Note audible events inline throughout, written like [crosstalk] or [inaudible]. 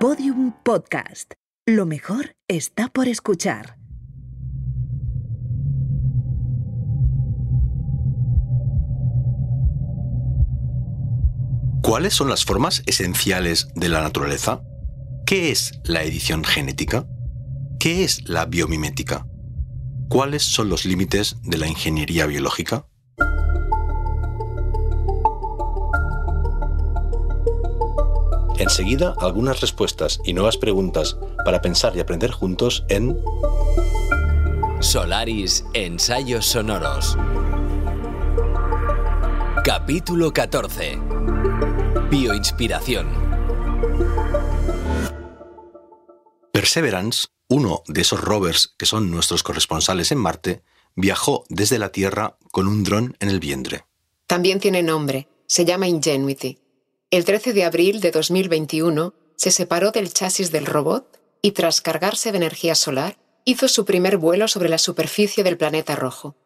Podium Podcast. Lo mejor está por escuchar. ¿Cuáles son las formas esenciales de la naturaleza? ¿Qué es la edición genética? ¿Qué es la biomimética? ¿Cuáles son los límites de la ingeniería biológica? Enseguida, algunas respuestas y nuevas preguntas para pensar y aprender juntos en Solaris Ensayos Sonoros. Capítulo 14. Bioinspiración. Perseverance, uno de esos rovers que son nuestros corresponsales en Marte, viajó desde la Tierra con un dron en el vientre. También tiene nombre, se llama Ingenuity. El 13 de abril de 2021 se separó del chasis del robot y tras cargarse de energía solar, hizo su primer vuelo sobre la superficie del planeta rojo.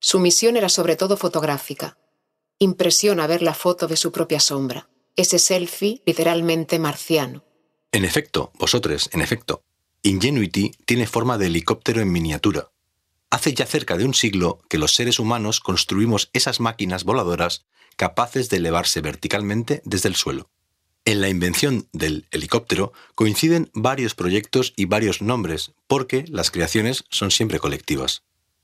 Su misión era sobre todo fotográfica. Impresiona ver la foto de su propia sombra, ese selfie literalmente marciano. En efecto, vosotros, en efecto, Ingenuity tiene forma de helicóptero en miniatura. Hace ya cerca de un siglo que los seres humanos construimos esas máquinas voladoras capaces de elevarse verticalmente desde el suelo. En la invención del helicóptero coinciden varios proyectos y varios nombres, porque las creaciones son siempre colectivas.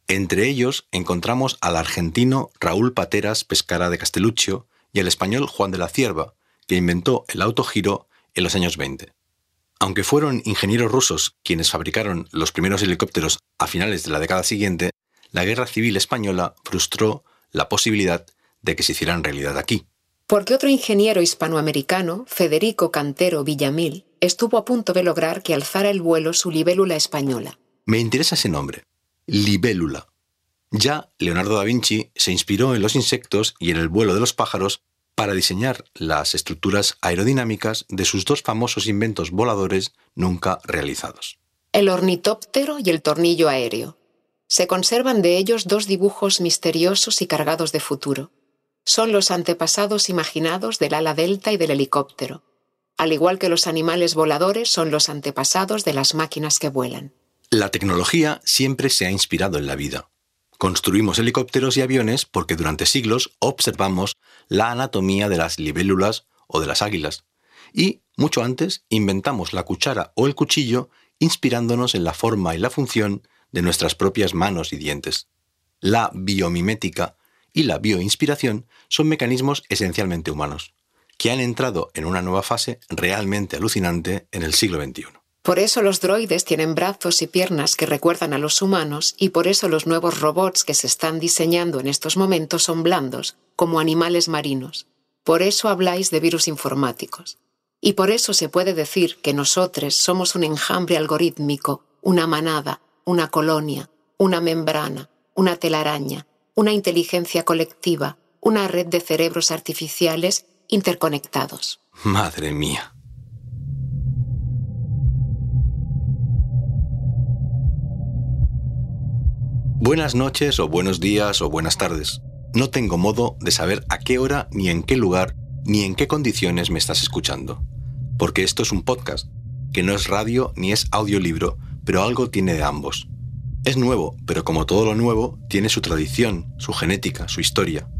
Entre ellos encontramos al argentino Raúl Pateras Pescara de Castelluccio y al español Juan de la Cierva, que inventó el autogiro en los años 20. Aunque fueron ingenieros rusos quienes fabricaron los primeros helicópteros a finales de la década siguiente, la Guerra Civil Española frustró la posibilidad de que se hicieran realidad aquí. Porque otro ingeniero hispanoamericano, Federico Cantero Villamil, estuvo a punto de lograr que alzara el vuelo su libélula española. Me interesa ese nombre, libélula. Ya Leonardo da Vinci se inspiró en los insectos y en el vuelo de los pájaros para diseñar las estructuras aerodinámicas de sus dos famosos inventos voladores nunca realizados. El ornitóptero y el tornillo aéreo. Se conservan de ellos dos dibujos misteriosos y cargados de futuro son los antepasados imaginados del ala delta y del helicóptero, al igual que los animales voladores son los antepasados de las máquinas que vuelan. La tecnología siempre se ha inspirado en la vida. Construimos helicópteros y aviones porque durante siglos observamos la anatomía de las libélulas o de las águilas. Y, mucho antes, inventamos la cuchara o el cuchillo inspirándonos en la forma y la función de nuestras propias manos y dientes. La biomimética y la bioinspiración son mecanismos esencialmente humanos, que han entrado en una nueva fase realmente alucinante en el siglo XXI. Por eso los droides tienen brazos y piernas que recuerdan a los humanos y por eso los nuevos robots que se están diseñando en estos momentos son blandos, como animales marinos. Por eso habláis de virus informáticos. Y por eso se puede decir que nosotros somos un enjambre algorítmico, una manada, una colonia, una membrana, una telaraña, una inteligencia colectiva, una red de cerebros artificiales interconectados. Madre mía. Buenas noches o buenos días o buenas tardes. No tengo modo de saber a qué hora, ni en qué lugar, ni en qué condiciones me estás escuchando. Porque esto es un podcast, que no es radio ni es audiolibro, pero algo tiene de ambos. Es nuevo, pero como todo lo nuevo, tiene su tradición, su genética, su historia.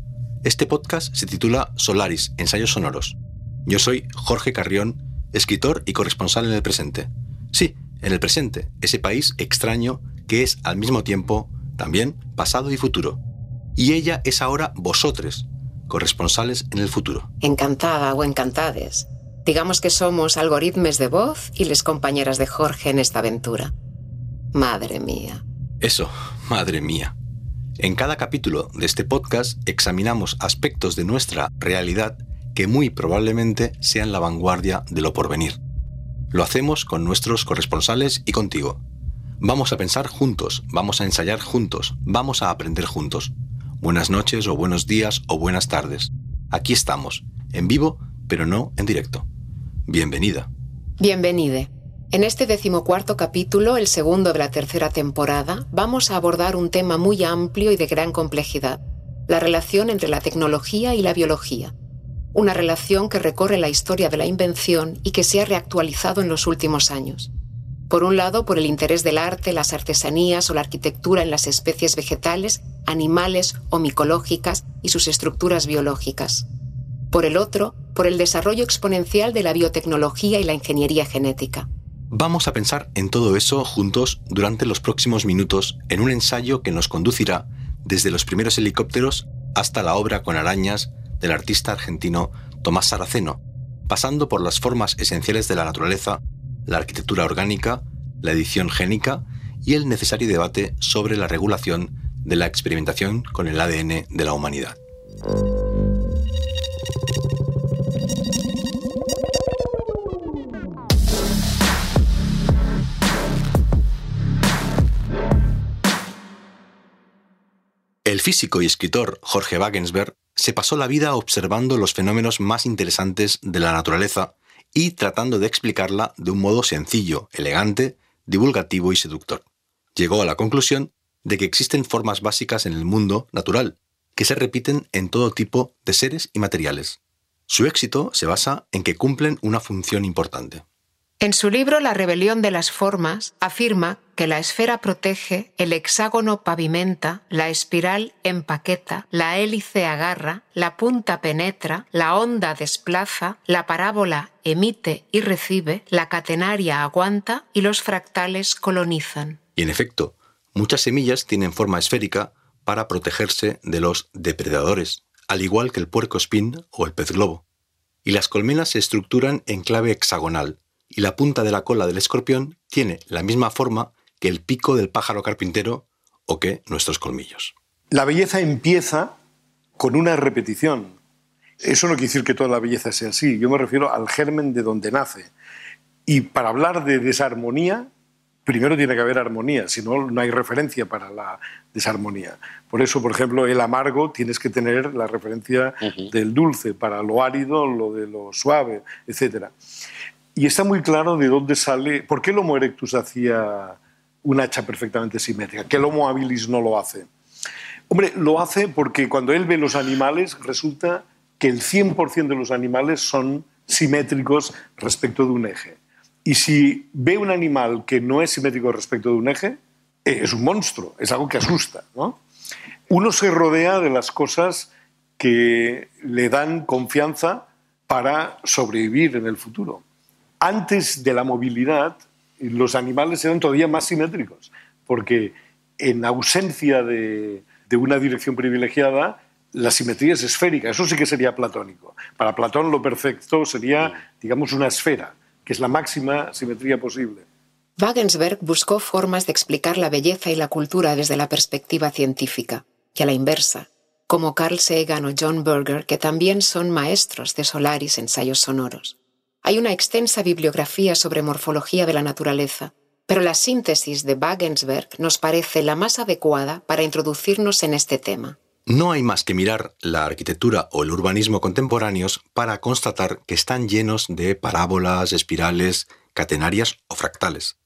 Este podcast se titula Solaris, Ensayos Sonoros. Yo soy Jorge Carrión, escritor y corresponsal en el presente. Sí, en el presente, ese país extraño que es al mismo tiempo también pasado y futuro. Y ella es ahora vosotros, corresponsales en el futuro. Encantada o encantades. Digamos que somos algoritmos de voz y les compañeras de Jorge en esta aventura. Madre mía. Eso, madre mía. En cada capítulo de este podcast examinamos aspectos de nuestra realidad que muy probablemente sean la vanguardia de lo porvenir. Lo hacemos con nuestros corresponsales y contigo. Vamos a pensar juntos, vamos a ensayar juntos, vamos a aprender juntos. Buenas noches o buenos días o buenas tardes. Aquí estamos, en vivo, pero no en directo. Bienvenida. Bienvenide. En este decimocuarto capítulo, el segundo de la tercera temporada, vamos a abordar un tema muy amplio y de gran complejidad, la relación entre la tecnología y la biología. una relación que recorre la historia de la invención y que se ha reactualizado en los últimos años. Por un lado, por el interés del arte, las artesanías o la arquitectura en las especies vegetales, animales o micológicas y sus estructuras biológicas. Por el otro, por el desarrollo exponencial de la biotecnología y la ingeniería genética. Vamos a pensar en todo eso juntos durante los próximos minutos en un ensayo que nos conducirá desde los primeros helicópteros hasta la obra con arañas del artista argentino Tomás Saraceno, pasando por las formas esenciales de la naturaleza, la arquitectura orgánica, la edición génica y el necesario debate sobre la regulación de la experimentación con el ADN de la humanidad. El físico y escritor Jorge Wagensberg se pasó la vida observando los fenómenos más interesantes de la naturaleza y tratando de explicarla de un modo sencillo, elegante, divulgativo y seductor. Llegó a la conclusión de que existen formas básicas en el mundo natural, que se repiten en todo tipo de seres y materiales. Su éxito se basa en que cumplen una función importante. En su libro La rebelión de las formas afirma que la esfera protege, el hexágono pavimenta, la espiral empaqueta, la hélice agarra, la punta penetra, la onda desplaza, la parábola emite y recibe, la catenaria aguanta y los fractales colonizan. Y en efecto, muchas semillas tienen forma esférica para protegerse de los depredadores, al igual que el puerco espín o el pez globo. Y las colmenas se estructuran en clave hexagonal, y la punta de la cola del escorpión tiene la misma forma que el pico del pájaro carpintero o que nuestros colmillos. La belleza empieza con una repetición. Eso no quiere decir que toda la belleza sea así. Yo me refiero al germen de donde nace. Y para hablar de desarmonía, primero tiene que haber armonía, si no, no hay referencia para la desarmonía. Por eso, por ejemplo, el amargo tienes que tener la referencia del dulce, para lo árido, lo de lo suave, etcétera. Y está muy claro de dónde sale, por qué el Homo erectus hacía un hacha perfectamente simétrica, que el Homo habilis no lo hace. Hombre, lo hace porque cuando él ve los animales resulta que el 100% de los animales son simétricos respecto de un eje. Y si ve un animal que no es simétrico respecto de un eje, eh, es un monstruo, es algo que asusta. Uno se rodea de las cosas que le dan confianza para sobrevivir en el futuro antes de la movilidad, los animales eran todavía más simétricos, porque en ausencia de, una dirección privilegiada, la simetría es esférica. Eso sí que sería platónico. Para Platón lo perfecto sería, digamos, una esfera, que es la máxima simetría posible. Wagensberg buscó formas de explicar la belleza y la cultura desde la perspectiva científica, y a la inversa, como Carl Sagan o John Berger, que también son maestros de Solaris ensayos sonoros. Hay una extensa bibliografía sobre morfología de la naturaleza, pero la síntesis de Wagensberg nos parece la más adecuada para introducirnos en este tema. No hay más que mirar la arquitectura o el urbanismo contemporáneos para constatar que están llenos de parábolas, espirales, catenarias o fractales.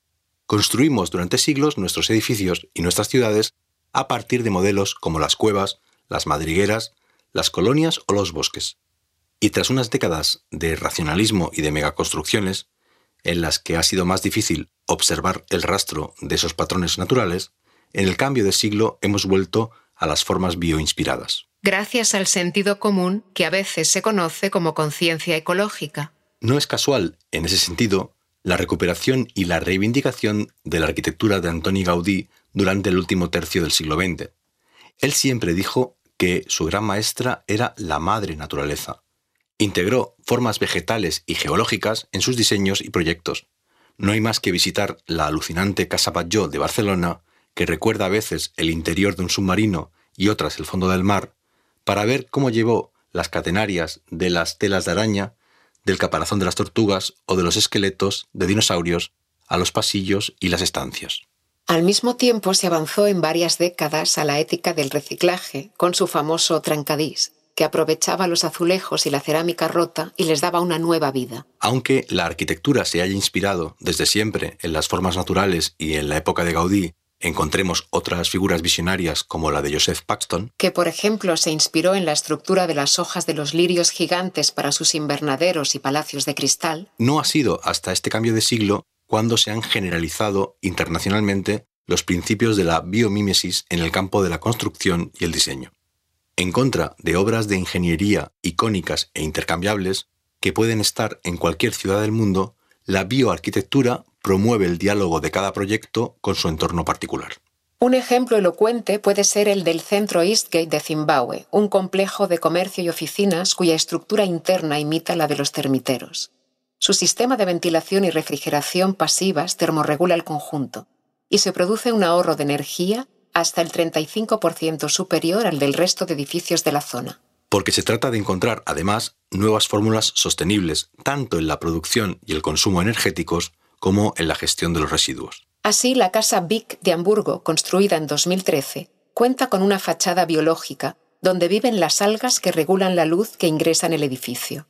Construimos durante siglos nuestros edificios y nuestras ciudades a partir de modelos como las cuevas, las madrigueras, las colonias o los bosques. Y tras unas décadas de racionalismo y de megaconstrucciones, en las que ha sido más difícil observar el rastro de esos patrones naturales, en el cambio de siglo hemos vuelto a las formas bioinspiradas. Gracias al sentido común que a veces se conoce como conciencia ecológica. No es casual, en ese sentido, la recuperación y la reivindicación de la arquitectura de Antoni Gaudí durante el último tercio del siglo XX. Él siempre dijo que su gran maestra era la madre naturaleza, Integró formas vegetales y geológicas en sus diseños y proyectos. No hay más que visitar la alucinante Casa Batlló de Barcelona, que recuerda a veces el interior de un submarino y otras el fondo del mar, para ver cómo llevó las catenarias de las telas de araña, del caparazón de las tortugas o de los esqueletos de dinosaurios a los pasillos y las estancias. Al mismo tiempo se avanzó en varias décadas a la ética del reciclaje, con su famoso trancadís que aprovechaba los azulejos y la cerámica rota y les daba una nueva vida. Aunque la arquitectura se haya inspirado desde siempre en las formas naturales y en la época de Gaudí encontremos otras figuras visionarias como la de Joseph Paxton, que por ejemplo se inspiró en la estructura de las hojas de los lirios gigantes para sus invernaderos y palacios de cristal, no ha sido hasta este cambio de siglo cuando se han generalizado internacionalmente los principios de la biomímesis en el campo de la construcción y el diseño. En contra de obras de ingeniería icónicas e intercambiables que pueden estar en cualquier ciudad del mundo, la bioarquitectura promueve el diálogo de cada proyecto con su entorno particular. Un ejemplo elocuente puede ser el del Centro Eastgate de Zimbabue, un complejo de comercio y oficinas cuya estructura interna imita la de los termiteros. Su sistema de ventilación y refrigeración pasivas termorregula el conjunto y se produce un ahorro de energía hasta el 35% superior al del resto de edificios de la zona. Porque se trata de encontrar, además, nuevas fórmulas sostenibles, tanto en la producción y el consumo energéticos como en la gestión de los residuos. Así, la Casa Vic de Hamburgo, construida en 2013, cuenta con una fachada biológica donde viven las algas que regulan la luz que ingresa en el edificio.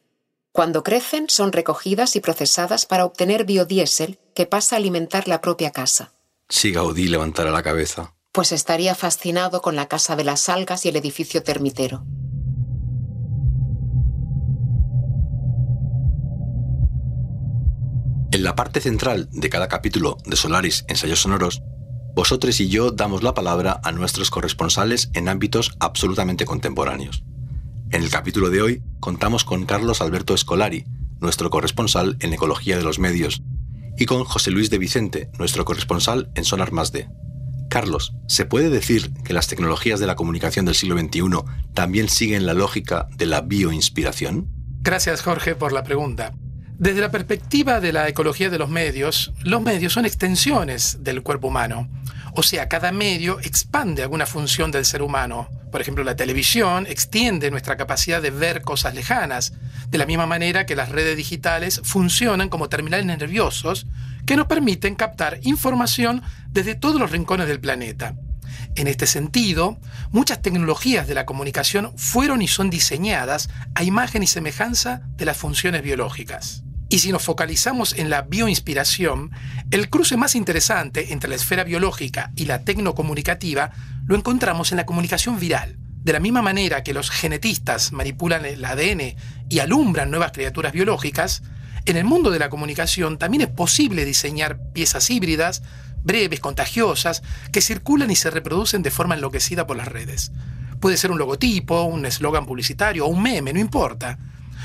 Cuando crecen, son recogidas y procesadas para obtener biodiesel que pasa a alimentar la propia casa. Si Gaudí levantara la cabeza. Pues estaría fascinado con la casa de las algas y el edificio termitero. En la parte central de cada capítulo de Solaris Ensayos Sonoros, vosotros y yo damos la palabra a nuestros corresponsales en ámbitos absolutamente contemporáneos. En el capítulo de hoy contamos con Carlos Alberto Escolari, nuestro corresponsal en Ecología de los Medios, y con José Luis de Vicente, nuestro corresponsal en Sonar Más D. Carlos, ¿se puede decir que las tecnologías de la comunicación del siglo XXI también siguen la lógica de la bioinspiración? Gracias, Jorge, por la pregunta. Desde la perspectiva de la ecología de los medios, los medios son extensiones del cuerpo humano. O sea, cada medio expande alguna función del ser humano. Por ejemplo, la televisión extiende nuestra capacidad de ver cosas lejanas, de la misma manera que las redes digitales funcionan como terminales nerviosos que nos permiten captar información desde todos los rincones del planeta. En este sentido, muchas tecnologías de la comunicación fueron y son diseñadas a imagen y semejanza de las funciones biológicas. Y si nos focalizamos en la bioinspiración, el cruce más interesante entre la esfera biológica y la tecnocomunicativa lo encontramos en la comunicación viral. De la misma manera que los genetistas manipulan el ADN y alumbran nuevas criaturas biológicas, en el mundo de la comunicación también es posible diseñar piezas híbridas, breves, contagiosas, que circulan y se reproducen de forma enloquecida por las redes. Puede ser un logotipo, un eslogan publicitario o un meme, no importa.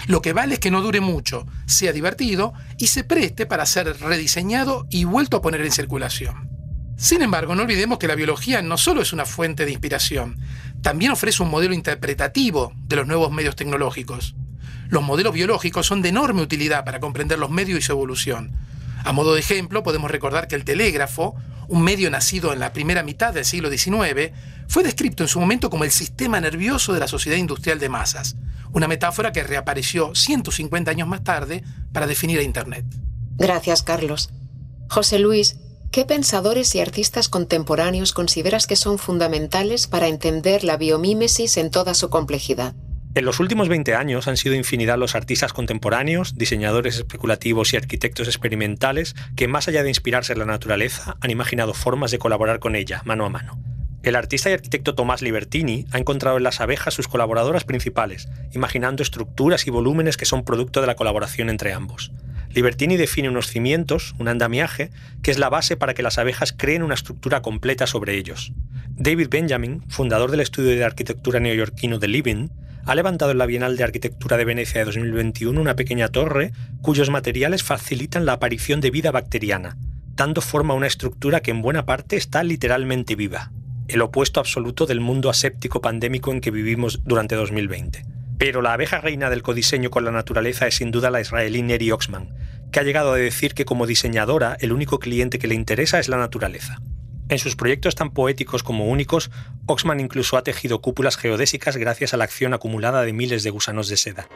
Lo que vale es que no dure mucho, sea divertido y se preste para ser rediseñado y vuelto a poner en circulación. Sin embargo, no olvidemos que la biología no solo es una fuente de inspiración, también ofrece un modelo interpretativo de los nuevos medios tecnológicos. Los modelos biológicos son de enorme utilidad para comprender los medios y su evolución. A modo de ejemplo, podemos recordar que el telégrafo, un medio nacido en la primera mitad del siglo XIX, fue descrito en su momento como el sistema nervioso de la sociedad industrial de masas, una metáfora que reapareció 150 años más tarde para definir a Internet. Gracias, Carlos. José Luis, ¿qué pensadores y artistas contemporáneos consideras que son fundamentales para entender la biomímesis en toda su complejidad? En los últimos 20 años han sido infinidad los artistas contemporáneos, diseñadores especulativos y arquitectos experimentales que, más allá de inspirarse en la naturaleza, han imaginado formas de colaborar con ella, mano a mano. El artista y arquitecto Tomás Libertini ha encontrado en las abejas sus colaboradoras principales, imaginando estructuras y volúmenes que son producto de la colaboración entre ambos. Libertini define unos cimientos, un andamiaje, que es la base para que las abejas creen una estructura completa sobre ellos. David Benjamin, fundador del estudio de arquitectura neoyorquino The Living, ha levantado en la Bienal de Arquitectura de Venecia de 2021 una pequeña torre cuyos materiales facilitan la aparición de vida bacteriana, dando forma a una estructura que en buena parte está literalmente viva el opuesto absoluto del mundo aséptico pandémico en que vivimos durante 2020. Pero la abeja reina del codiseño con la naturaleza es sin duda la israelí Neri Oxman, que ha llegado a decir que como diseñadora el único cliente que le interesa es la naturaleza. En sus proyectos tan poéticos como únicos, Oxman incluso ha tejido cúpulas geodésicas gracias a la acción acumulada de miles de gusanos de seda.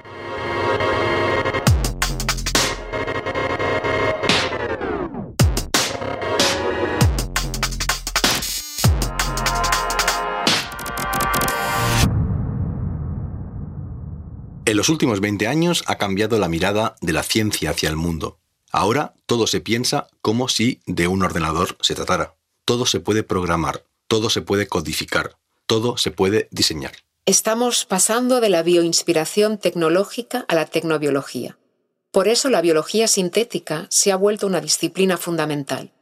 En los últimos 20 años ha cambiado la mirada de la ciencia hacia el mundo. Ahora todo se piensa como si de un ordenador se tratara. Todo se puede programar, todo se puede codificar, todo se puede diseñar. Estamos pasando de la bioinspiración tecnológica a la tecnobiología. Por eso la biología sintética se ha vuelto una disciplina fundamental.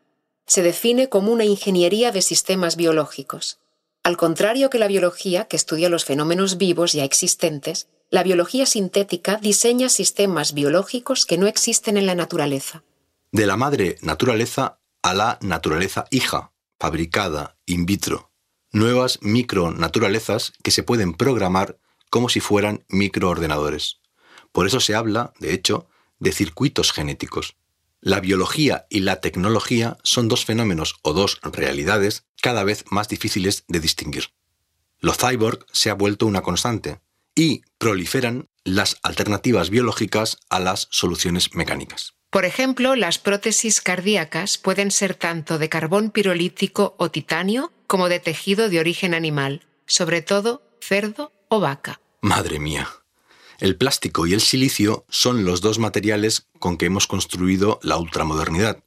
Se define como una ingeniería de sistemas biológicos. Al contrario que la biología, que estudia los fenómenos vivos ya existentes, la biología sintética diseña sistemas biológicos que no existen en la naturaleza. De la madre naturaleza a la naturaleza hija, fabricada in vitro. Nuevas micronaturalezas que se pueden programar como si fueran microordenadores. Por eso se habla, de hecho, de circuitos genéticos. La biología y la tecnología son dos fenómenos o dos realidades cada vez más difíciles de distinguir. Lo cyborg se ha vuelto una constante y proliferan las alternativas biológicas a las soluciones mecánicas. Por ejemplo, las prótesis cardíacas pueden ser tanto de carbón pirolítico o titanio como de tejido de origen animal, sobre todo cerdo o vaca. Madre mía. El plástico y el silicio son los dos materiales con que hemos construido la ultramodernidad.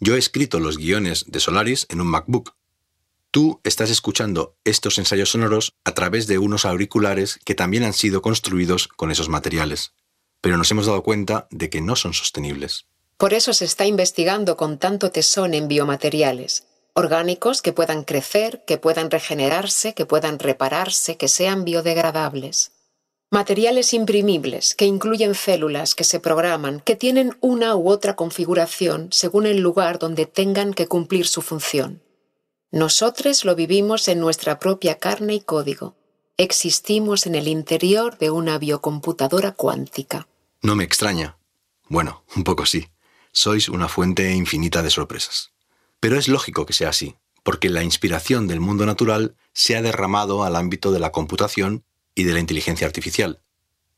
Yo he escrito los guiones de Solaris en un MacBook. Tú estás escuchando estos ensayos sonoros a través de unos auriculares que también han sido construidos con esos materiales pero nos hemos dado cuenta de que no son sostenibles. Por eso se está investigando con tanto tesón en biomateriales, orgánicos que puedan crecer, que puedan regenerarse, que puedan repararse, que sean biodegradables. Materiales imprimibles que incluyen células que se programan, que tienen una u otra configuración según el lugar donde tengan que cumplir su función. Nosotros lo vivimos en nuestra propia carne y código. Existimos en el interior de una biocomputadora cuántica. No me extraña. Bueno, un poco sí. Sois una fuente infinita de sorpresas. Pero es lógico que sea así, porque la inspiración del mundo natural se ha derramado al ámbito de la computación y de la inteligencia artificial.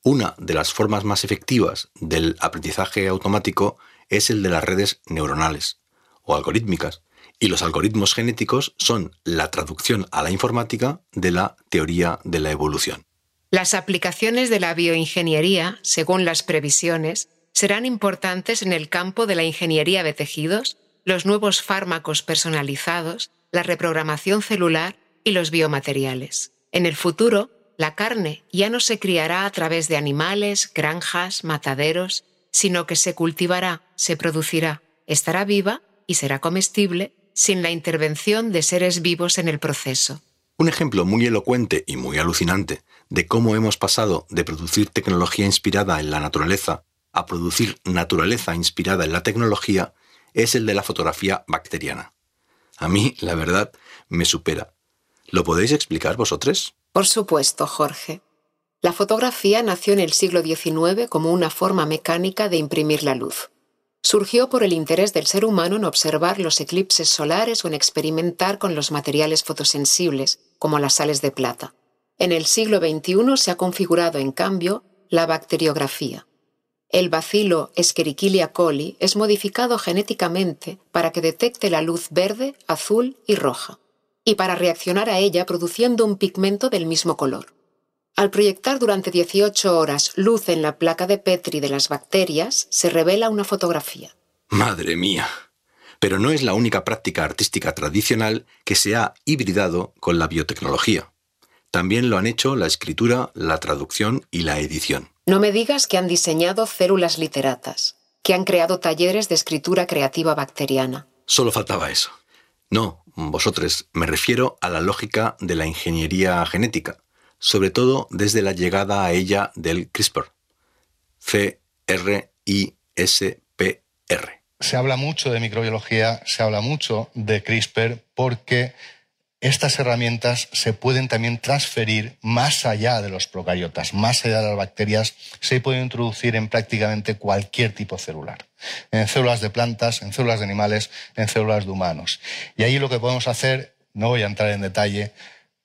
Una de las formas más efectivas del aprendizaje automático es el de las redes neuronales o algorítmicas, y los algoritmos genéticos son la traducción a la informática de la teoría de la evolución. Las aplicaciones de la bioingeniería, según las previsiones, serán importantes en el campo de la ingeniería de tejidos, los nuevos fármacos personalizados, la reprogramación celular y los biomateriales. En el futuro, la carne ya no se criará a través de animales, granjas, mataderos, sino que se cultivará, se producirá, estará viva y será comestible sin la intervención de seres vivos en el proceso. Un ejemplo muy elocuente y muy alucinante de cómo hemos pasado de producir tecnología inspirada en la naturaleza a producir naturaleza inspirada en la tecnología es el de la fotografía bacteriana. A mí, la verdad, me supera. ¿Lo podéis explicar vosotros? Por supuesto, Jorge. La fotografía nació en el siglo XIX como una forma mecánica de imprimir la luz surgió por el interés del ser humano en observar los eclipses solares o en experimentar con los materiales fotosensibles, como las sales de plata. En el siglo XXI se ha configurado, en cambio, la bacteriografía. El bacilo Escherichia coli es modificado genéticamente para que detecte la luz verde, azul y roja, y para reaccionar a ella produciendo un pigmento del mismo color. Al proyectar durante 18 horas luz en la placa de Petri de las bacterias, se revela una fotografía. Madre mía. Pero no es la única práctica artística tradicional que se ha hibridado con la biotecnología. También lo han hecho la escritura, la traducción y la edición. No me digas que han diseñado células literatas, que han creado talleres de escritura creativa bacteriana. Solo faltaba eso. No, vosotros, me refiero a la lógica de la ingeniería genética sobre todo desde la llegada a ella del CRISPR. C-R-I-S-P-R. Se habla mucho de microbiología, se habla mucho de CRISPR porque estas herramientas se pueden también transferir más allá de los procariotas, más allá de las bacterias, se pueden introducir en prácticamente cualquier tipo celular, en células de plantas, en células de animales, en células de humanos. Y ahí lo que podemos hacer, no voy a entrar en detalle,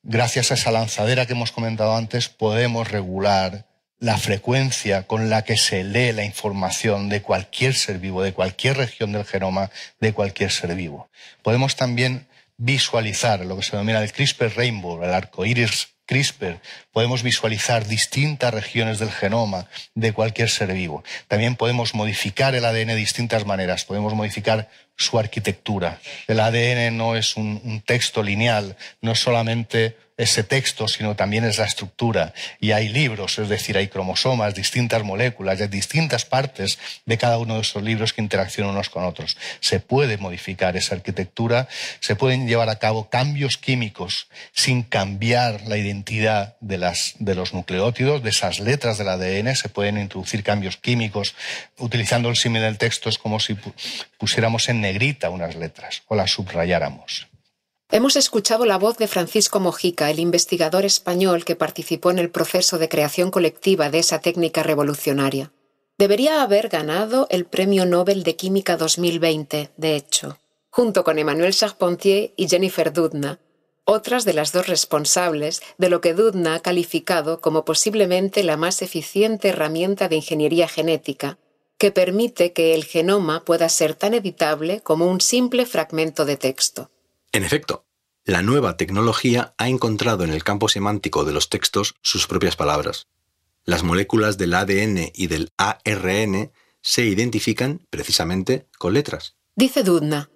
gracias a esa lanzadera que hemos comentado antes, podemos regular la frecuencia con la que se lee la información de cualquier ser vivo, de cualquier región del genoma, de cualquier ser vivo. Podemos también visualizar lo que se denomina el CRISPR Rainbow, el arco iris CRISPR podemos visualizar distintas regiones del genoma de cualquier ser vivo. También podemos modificar el ADN de distintas maneras. Podemos modificar su arquitectura. El ADN no es un, un texto lineal, no es solamente ese texto, sino también es la estructura. Y hay libros, es decir, hay cromosomas, distintas moléculas, hay distintas partes de cada uno de esos libros que interaccionan unos con otros. Se puede modificar esa arquitectura, se pueden llevar a cabo cambios químicos sin cambiar la identidad de, de los nucleótidos, de esas letras del ADN, se pueden introducir cambios químicos. Utilizando el símil del texto es como si pusiéramos en negrita unas letras o las subrayáramos. Hemos escuchado la voz de Francisco Mojica, el investigador español que participó en el proceso de creación colectiva de esa técnica revolucionaria. Debería haber ganado el Premio Nobel de Química 2020, de hecho, junto con Emmanuel Charpentier y Jennifer Doudna, otras de las dos responsables de lo que Doudna ha calificado como posiblemente la más eficiente herramienta de ingeniería genética, que permite que el genoma pueda ser tan editable como un simple fragmento de texto. En efecto, la nueva tecnología ha encontrado en el campo semántico de los textos sus propias palabras. Las moléculas del ADN y del ARN se identifican precisamente con letras. Dice Dudna,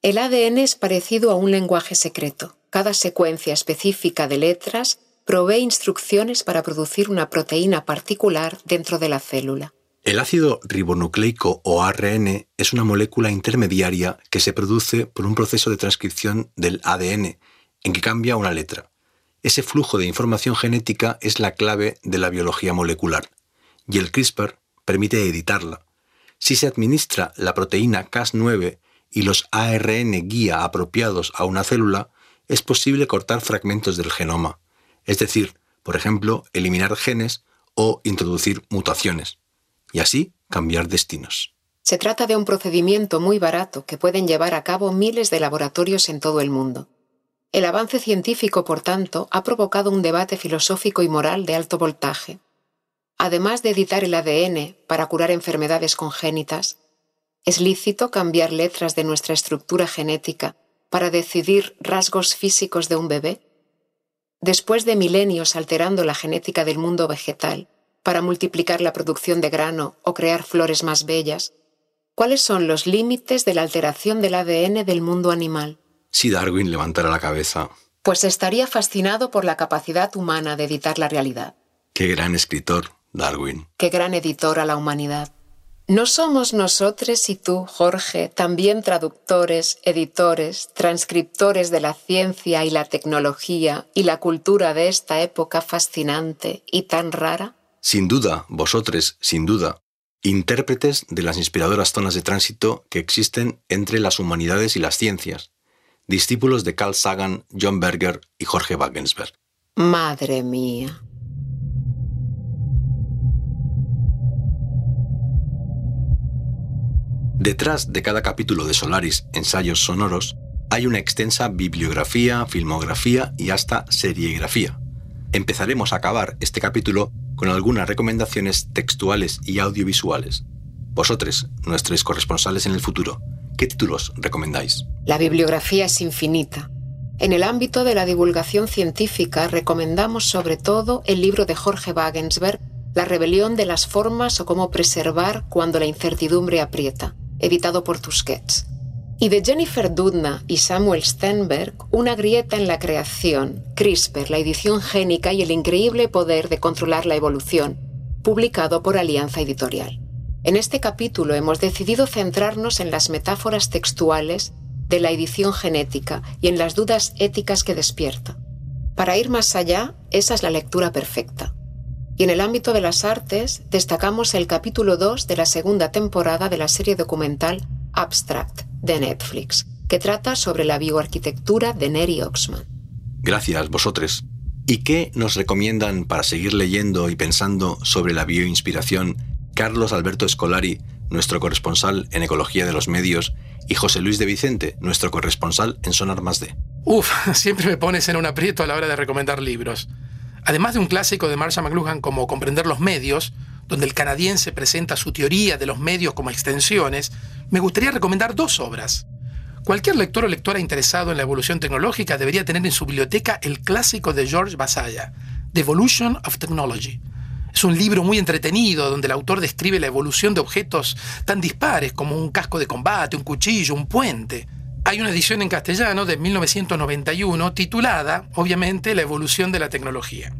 el ADN es parecido a un lenguaje secreto. Cada secuencia específica de letras provee instrucciones para producir una proteína particular dentro de la célula. El ácido ribonucleico o ARN es una molécula intermediaria que se produce por un proceso de transcripción del ADN, en que cambia una letra. Ese flujo de información genética es la clave de la biología molecular, y el CRISPR permite editarla. Si se administra la proteína Cas9 y los ARN guía apropiados a una célula, es posible cortar fragmentos del genoma, es decir, por ejemplo, eliminar genes o introducir mutaciones y así cambiar destinos. Se trata de un procedimiento muy barato que pueden llevar a cabo miles de laboratorios en todo el mundo. El avance científico, por tanto, ha provocado un debate filosófico y moral de alto voltaje. Además de editar el ADN para curar enfermedades congénitas, ¿es lícito cambiar letras de nuestra estructura genética para decidir rasgos físicos de un bebé? Después de milenios alterando la genética del mundo vegetal, para multiplicar la producción de grano o crear flores más bellas? ¿Cuáles son los límites de la alteración del ADN del mundo animal? Si Darwin levantara la cabeza. Pues estaría fascinado por la capacidad humana de editar la realidad. Qué gran escritor, Darwin. Qué gran editor a la humanidad. ¿No somos nosotros y tú, Jorge, también traductores, editores, transcriptores de la ciencia y la tecnología y la cultura de esta época fascinante y tan rara? Sin duda, vosotros, sin duda, intérpretes de las inspiradoras zonas de tránsito que existen entre las humanidades y las ciencias, discípulos de Carl Sagan, John Berger y Jorge Wagensberg. Madre mía. Detrás de cada capítulo de Solaris, Ensayos Sonoros, hay una extensa bibliografía, filmografía y hasta serigrafía. Empezaremos a acabar este capítulo con algunas recomendaciones textuales y audiovisuales. Vosotros, nuestros corresponsales en el futuro, ¿qué títulos recomendáis? La bibliografía es infinita. En el ámbito de la divulgación científica recomendamos sobre todo el libro de Jorge Wagensberg, La rebelión de las formas o cómo preservar cuando la incertidumbre aprieta, editado por Tusquets y de Jennifer Doudna y Samuel Stenberg, Una grieta en la creación, CRISPR, la edición génica y el increíble poder de controlar la evolución, publicado por Alianza Editorial. En este capítulo hemos decidido centrarnos en las metáforas textuales de la edición genética y en las dudas éticas que despierta. Para ir más allá, esa es la lectura perfecta. Y en el ámbito de las artes, destacamos el capítulo 2 de la segunda temporada de la serie documental Abstract, de Netflix, que trata sobre la bioarquitectura de Neri Oxman. Gracias, vosotros. ¿Y qué nos recomiendan para seguir leyendo y pensando sobre la bioinspiración Carlos Alberto Escolari, nuestro corresponsal en Ecología de los Medios, y José Luis de Vicente, nuestro corresponsal en Sonar Más D? Uf, [laughs] siempre me pones en un aprieto a la hora de recomendar libros. Además de un clásico de Marshall McLuhan como Comprender los medios, donde el canadiense presenta su teoría de los medios como extensiones, me gustaría recomendar dos obras. Cualquier lector o lectora interesado en la evolución tecnológica debería tener en su biblioteca el clásico de George Basaya, The Evolution of Technology. Es un libro muy entretenido donde el autor describe la evolución de objetos tan dispares como un casco de combate, un cuchillo, un puente. Hay una edición en castellano de 1991 titulada, obviamente, La evolución de la tecnología.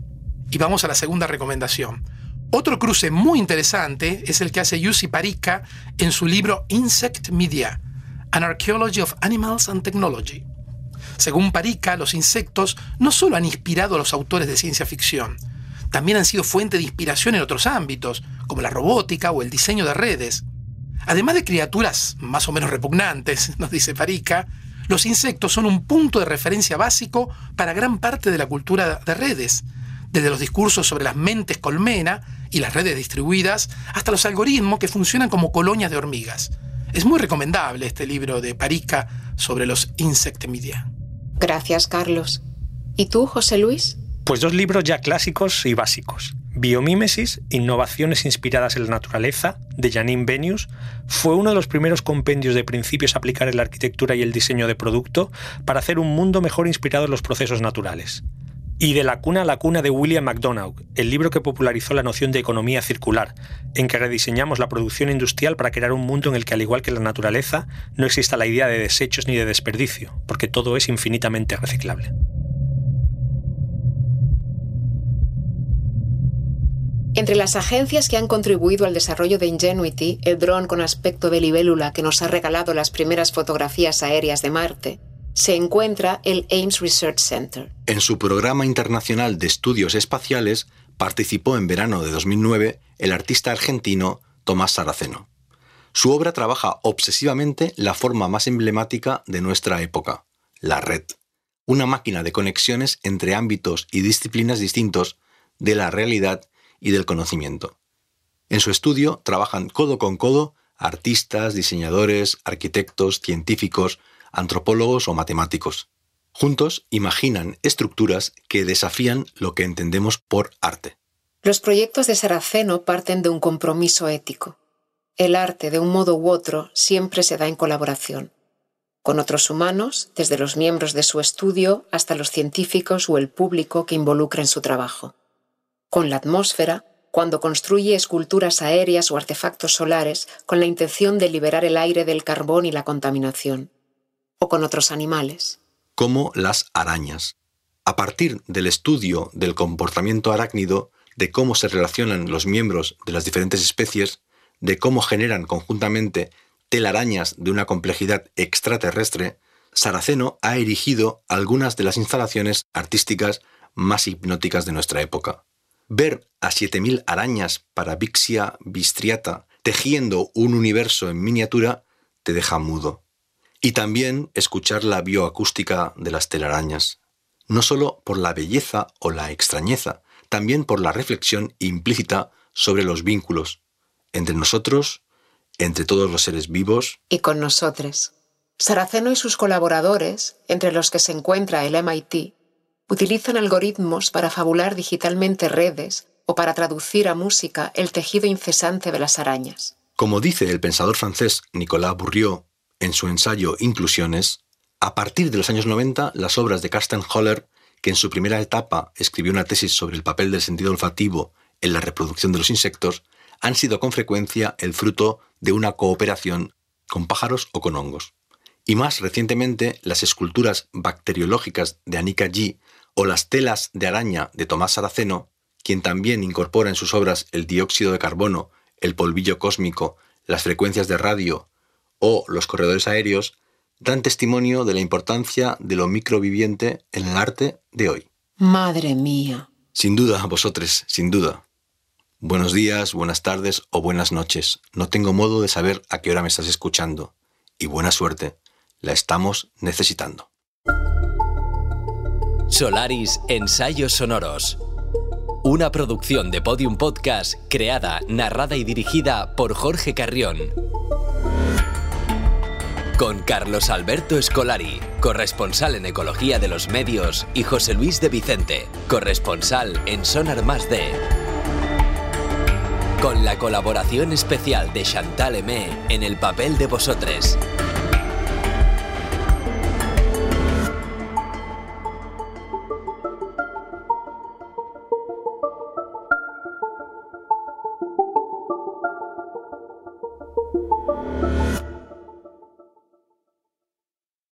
Y vamos a la segunda recomendación. Otro cruce muy interesante es el que hace Yussi Parika en su libro Insect Media, An Archaeology of Animals and Technology. Según Parika, los insectos no solo han inspirado a los autores de ciencia ficción, también han sido fuente de inspiración en otros ámbitos, como la robótica o el diseño de redes. Además de criaturas más o menos repugnantes, [laughs] nos dice Parika, los insectos son un punto de referencia básico para gran parte de la cultura de redes, desde los discursos sobre las mentes colmena y las redes distribuidas hasta los algoritmos que funcionan como colonias de hormigas. Es muy recomendable este libro de Parika sobre los insect media. Gracias, Carlos. ¿Y tú, José Luis? Pues dos libros ya clásicos y básicos. Biomímesis, Innovaciones inspiradas en la naturaleza, de Janine Benius, fue uno de los primeros compendios de principios a aplicar en la arquitectura y el diseño de producto para hacer un mundo mejor inspirado en los procesos naturales. Y de la cuna a la cuna de William McDonough, el libro que popularizó la noción de economía circular, en que rediseñamos la producción industrial para crear un mundo en el que, al igual que la naturaleza, no exista la idea de desechos ni de desperdicio, porque todo es infinitamente reciclable. Entre las agencias que han contribuido al desarrollo de Ingenuity, el dron con aspecto de libélula que nos ha regalado las primeras fotografías aéreas de Marte, se encuentra el Ames Research Center. En su programa internacional de estudios espaciales participó en verano de 2009 el artista argentino Tomás Saraceno. Su obra trabaja obsesivamente la forma más emblemática de nuestra época, la red, una máquina de conexiones entre ámbitos y disciplinas distintos de la realidad y del conocimiento. En su estudio trabajan codo con codo artistas, diseñadores, arquitectos, científicos, antropólogos o matemáticos. Juntos imaginan estructuras que desafían lo que entendemos por arte. Los proyectos de Saraceno parten de un compromiso ético. El arte, de un modo u otro, siempre se da en colaboración, con otros humanos, desde los miembros de su estudio hasta los científicos o el público que involucra en su trabajo con la atmósfera cuando construye esculturas aéreas o artefactos solares con la intención de liberar el aire del carbón y la contaminación, o con otros animales. Como las arañas. A partir del estudio del comportamiento arácnido, de cómo se relacionan los miembros de las diferentes especies, de cómo generan conjuntamente telarañas de una complejidad extraterrestre, Saraceno ha erigido algunas de las instalaciones artísticas más hipnóticas de nuestra época. Ver a 7.000 arañas para Vixia bistriata tejiendo un universo en miniatura te deja mudo. Y también escuchar la bioacústica de las telarañas, no solo por la belleza o la extrañeza, también por la reflexión implícita sobre los vínculos entre nosotros, entre todos los seres vivos y con nosotros. Saraceno y sus colaboradores, entre los que se encuentra el MIT, utilizan algoritmos para fabular digitalmente redes o para traducir a música el tejido incesante de las arañas. Como dice el pensador francés Nicolas Bourriot en su ensayo Inclusiones, a partir de los años 90 las obras de Carsten Holler, que en su primera etapa escribió una tesis sobre el papel del sentido olfativo en la reproducción de los insectos, han sido con frecuencia el fruto de una cooperación con pájaros o con hongos. Y más recientemente, las esculturas bacteriológicas de Anika G o las telas de araña de Tomás Saraceno, quien también incorpora en sus obras el dióxido de carbono, el polvillo cósmico, las frecuencias de radio o los corredores aéreos, dan testimonio de la importancia de lo microviviente en el arte de hoy. Madre mía. Sin duda, vosotros, sin duda. Buenos días, buenas tardes o buenas noches. No tengo modo de saber a qué hora me estás escuchando. Y buena suerte. La estamos necesitando. Solaris Ensayos Sonoros. Una producción de Podium Podcast creada, narrada y dirigida por Jorge Carrión. Con Carlos Alberto Escolari, corresponsal en Ecología de los Medios, y José Luis de Vicente, corresponsal en Sonar Más D. Con la colaboración especial de Chantal Emé en el papel de vosotros.